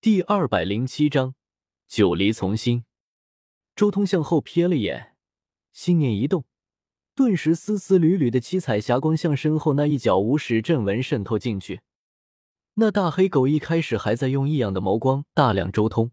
第二百零七章九离从心。周通向后瞥了眼，心念一动，顿时丝丝缕缕的七彩霞光向身后那一角无始阵纹渗透进去。那大黑狗一开始还在用异样的眸光打量周通，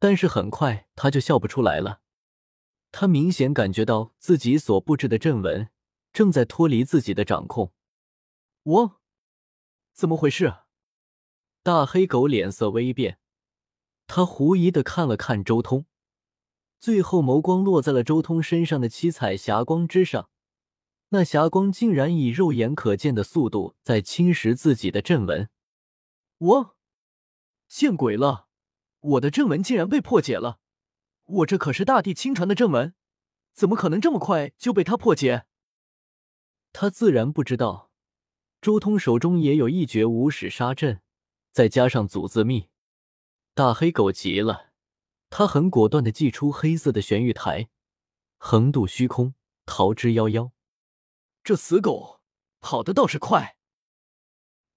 但是很快他就笑不出来了。他明显感觉到自己所布置的阵纹正在脱离自己的掌控。我，怎么回事？大黑狗脸色微变，他狐疑的看了看周通，最后眸光落在了周通身上的七彩霞光之上。那霞光竟然以肉眼可见的速度在侵蚀自己的阵纹。我，见鬼了！我的阵纹竟然被破解了！我这可是大地亲传的阵纹，怎么可能这么快就被他破解？他自然不知道，周通手中也有一绝无始杀阵。再加上祖字密，大黑狗急了，他很果断的祭出黑色的玄玉台，横渡虚空，逃之夭夭。这死狗跑的倒是快。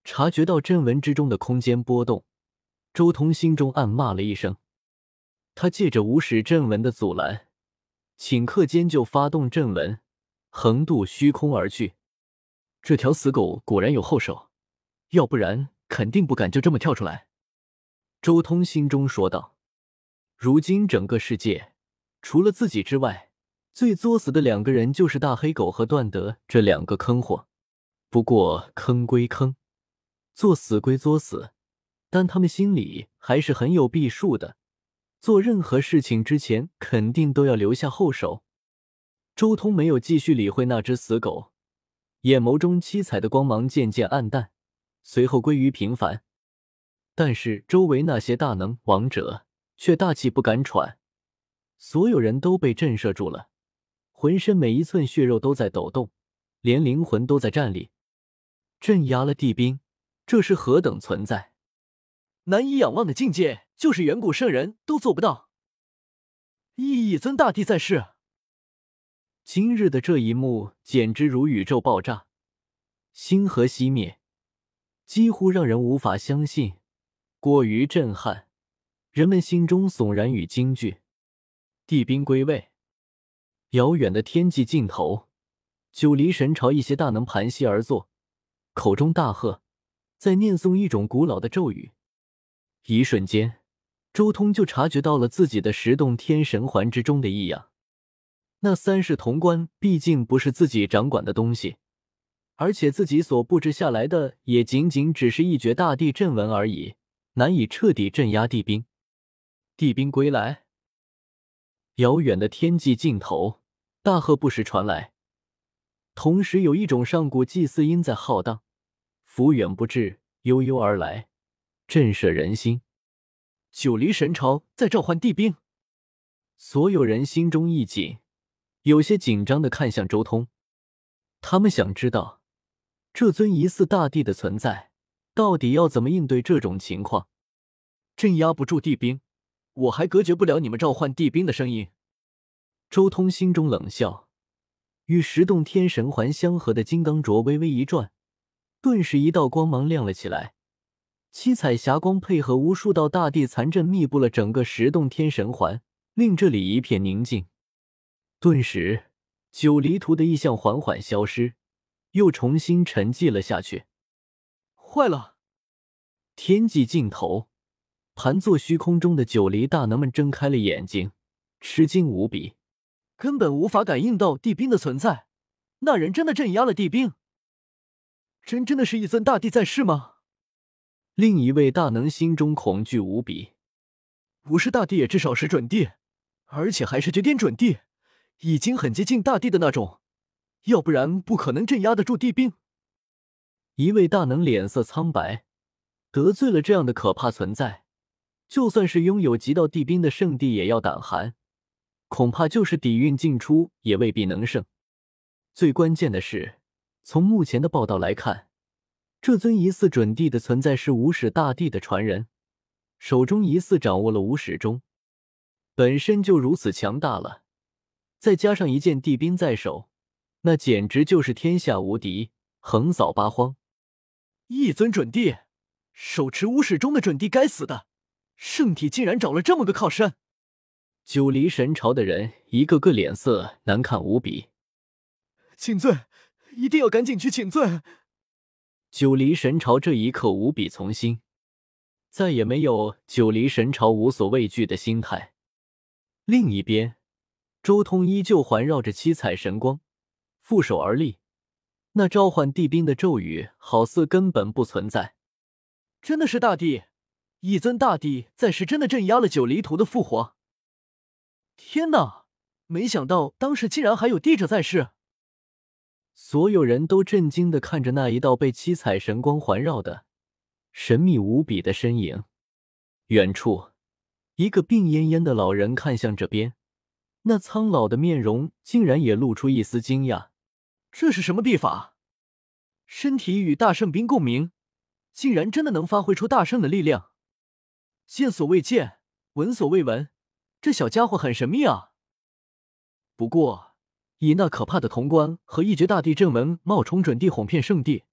察觉到阵纹之中的空间波动，周通心中暗骂了一声。他借着无始阵纹的阻拦，顷刻间就发动阵纹，横渡虚空而去。这条死狗果然有后手，要不然。肯定不敢就这么跳出来，周通心中说道。如今整个世界除了自己之外，最作死的两个人就是大黑狗和段德这两个坑货。不过坑归坑，作死归作死，但他们心里还是很有避数的。做任何事情之前，肯定都要留下后手。周通没有继续理会那只死狗，眼眸中七彩的光芒渐渐暗淡。随后归于平凡，但是周围那些大能王者却大气不敢喘，所有人都被震慑住了，浑身每一寸血肉都在抖动，连灵魂都在战栗。镇压了帝兵，这是何等存在？难以仰望的境界，就是远古圣人都做不到。一尊大帝在世，今日的这一幕简直如宇宙爆炸，星河熄灭。几乎让人无法相信，过于震撼，人们心中悚然与惊惧。帝兵归位，遥远的天际尽头，九黎神朝一些大能盘膝而坐，口中大喝，在念诵一种古老的咒语。一瞬间，周通就察觉到了自己的十洞天神环之中的异样。那三世潼关毕竟不是自己掌管的东西。而且自己所布置下来的也仅仅只是一绝大地阵纹而已，难以彻底镇压地兵。地兵归来，遥远的天际尽头，大喝不时传来，同时有一种上古祭祀音在浩荡，福远不至，悠悠而来，震慑人心。九黎神朝在召唤地兵，所有人心中一紧，有些紧张的看向周通，他们想知道。这尊疑似大帝的存在，到底要怎么应对这种情况？镇压不住地兵，我还隔绝不了你们召唤地兵的声音。周通心中冷笑，与十洞天神环相合的金刚镯微微一转，顿时一道光芒亮了起来。七彩霞光配合无数道大地残阵，密布了整个十洞天神环，令这里一片宁静。顿时，九黎图的异象缓缓消失。又重新沉寂了下去。坏了！天际尽头，盘坐虚空中的九黎大能们睁开了眼睛，吃惊无比，根本无法感应到地兵的存在。那人真的镇压了地兵？真真的是一尊大帝在世吗？另一位大能心中恐惧无比。不是大帝，也至少是准帝，而且还是绝巅准帝，已经很接近大帝的那种。要不然不可能镇压得住地兵。一位大能脸色苍白，得罪了这样的可怕存在，就算是拥有极道地兵的圣地也要胆寒，恐怕就是底蕴尽出也未必能胜。最关键的是，从目前的报道来看，这尊疑似准帝的存在是无始大帝的传人，手中疑似掌握了无始钟，本身就如此强大了，再加上一件地兵在手。那简直就是天下无敌，横扫八荒。一尊准帝，手持无始钟的准帝，该死的，圣体竟然找了这么个靠山！九黎神朝的人一个个脸色难看无比。请罪，一定要赶紧去请罪！九黎神朝这一刻无比从心，再也没有九黎神朝无所畏惧的心态。另一边，周通依旧环绕着七彩神光，负手而立，那召唤地兵的咒语好似根本不存在。真的是大帝，一尊大帝在世，真的镇压了九黎图的复活。天哪，没想到当时竟然还有帝者在世。所有人都震惊的看着那一道被七彩神光环绕的神秘无比的身影。远处，一个病恹恹的老人看向这边，那苍老的面容竟然也露出一丝惊讶。这是什么秘法？身体与大圣兵共鸣，竟然真的能发挥出大圣的力量。见所未见，闻所未闻，这小家伙很神秘啊。不过。以那可怕的潼关和一绝大地正文冒充准地哄骗圣地，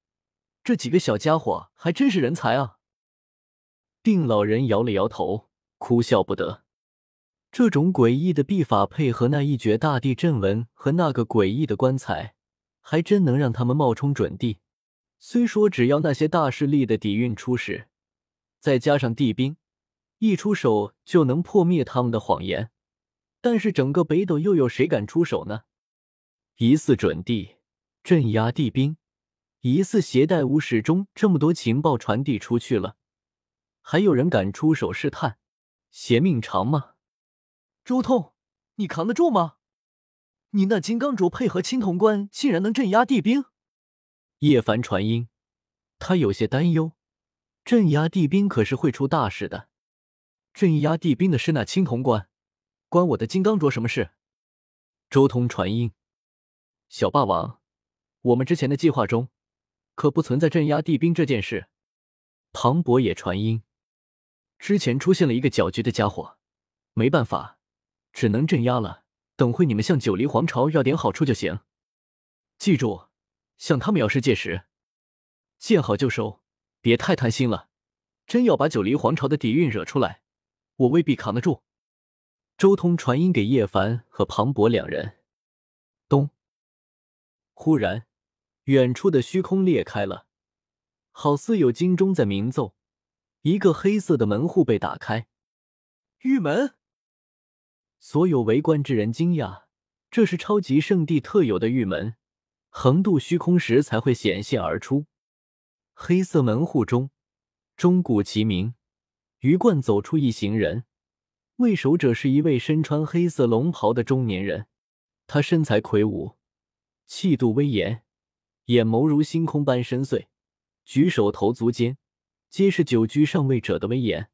这几个小家伙还真是人才啊！定老人摇了摇头，哭笑不得。这种诡异的秘法配合那一绝大地阵文和那个诡异的棺材，还真能让他们冒充准帝。虽说只要那些大势力的底蕴出世，再加上地兵一出手就能破灭他们的谎言，但是整个北斗又有谁敢出手呢？疑似准帝镇压地兵，疑似携带无始终，这么多情报传递出去了，还有人敢出手试探？邪命长吗？周通，你扛得住吗？你那金刚镯配合青铜棺，竟然能镇压地兵？叶凡传音，他有些担忧，镇压地兵可是会出大事的。镇压地兵的是那青铜棺，关我的金刚镯什么事？周通传音。小霸王，我们之前的计划中可不存在镇压地兵这件事。庞博也传音，之前出现了一个搅局的家伙，没办法，只能镇压了。等会你们向九黎皇朝要点好处就行。记住，向他们要世界时，见好就收，别太贪心了。真要把九黎皇朝的底蕴惹出来，我未必扛得住。周通传音给叶凡和庞博两人。咚。忽然，远处的虚空裂开了，好似有金钟在鸣奏。一个黑色的门户被打开，玉门。所有围观之人惊讶，这是超级圣地特有的玉门，横渡虚空时才会显现而出。黑色门户中，钟鼓齐鸣，鱼贯走出一行人，为首者是一位身穿黑色龙袍的中年人，他身材魁梧。气度威严，眼眸如星空般深邃，举手投足间皆是九居上位者的威严。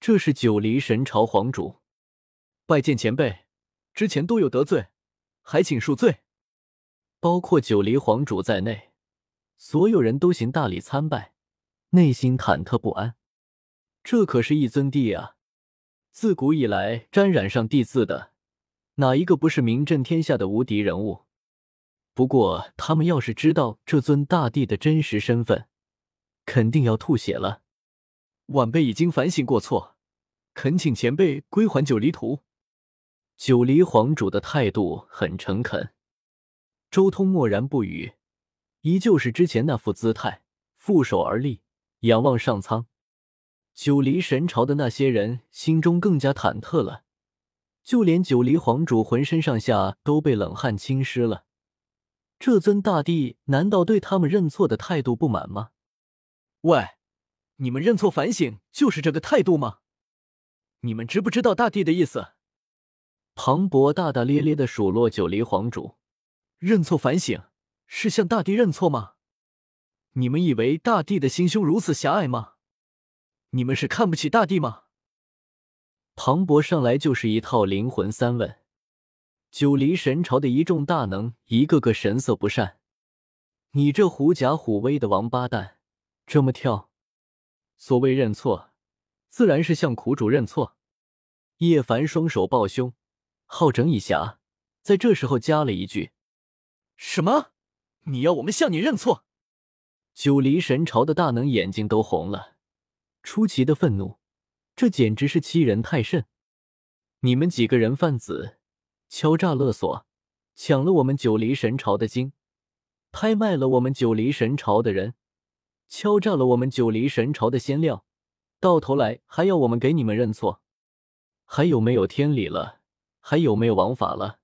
这是九黎神朝皇主，拜见前辈，之前多有得罪，还请恕罪。包括九黎皇主在内，所有人都行大礼参拜，内心忐忑不安。这可是一尊帝啊！自古以来，沾染上帝字的，哪一个不是名震天下的无敌人物？不过，他们要是知道这尊大帝的真实身份，肯定要吐血了。晚辈已经反省过错，恳请前辈归还九黎图。九黎皇主的态度很诚恳。周通默然不语，依旧是之前那副姿态，负手而立，仰望上苍。九黎神朝的那些人心中更加忐忑了，就连九黎皇主浑身上下都被冷汗侵湿了。这尊大帝难道对他们认错的态度不满吗？喂，你们认错反省就是这个态度吗？你们知不知道大帝的意思？庞博大大咧咧的数落九黎皇主：“认错反省是向大帝认错吗？你们以为大帝的心胸如此狭隘吗？你们是看不起大帝吗？”庞博上来就是一套灵魂三问。九黎神朝的一众大能，一个个神色不善。你这狐假虎威的王八蛋，这么跳！所谓认错，自然是向苦主认错。叶凡双手抱胸，好整以暇，在这时候加了一句：“什么？你要我们向你认错？”九黎神朝的大能眼睛都红了，出奇的愤怒，这简直是欺人太甚！你们几个人贩子，敲诈勒索，抢了我们九黎神朝的经，拍卖了我们九黎神朝的人，敲诈了我们九黎神朝的仙料，到头来还要我们给你们认错，还有没有天理了？还有没有王法了？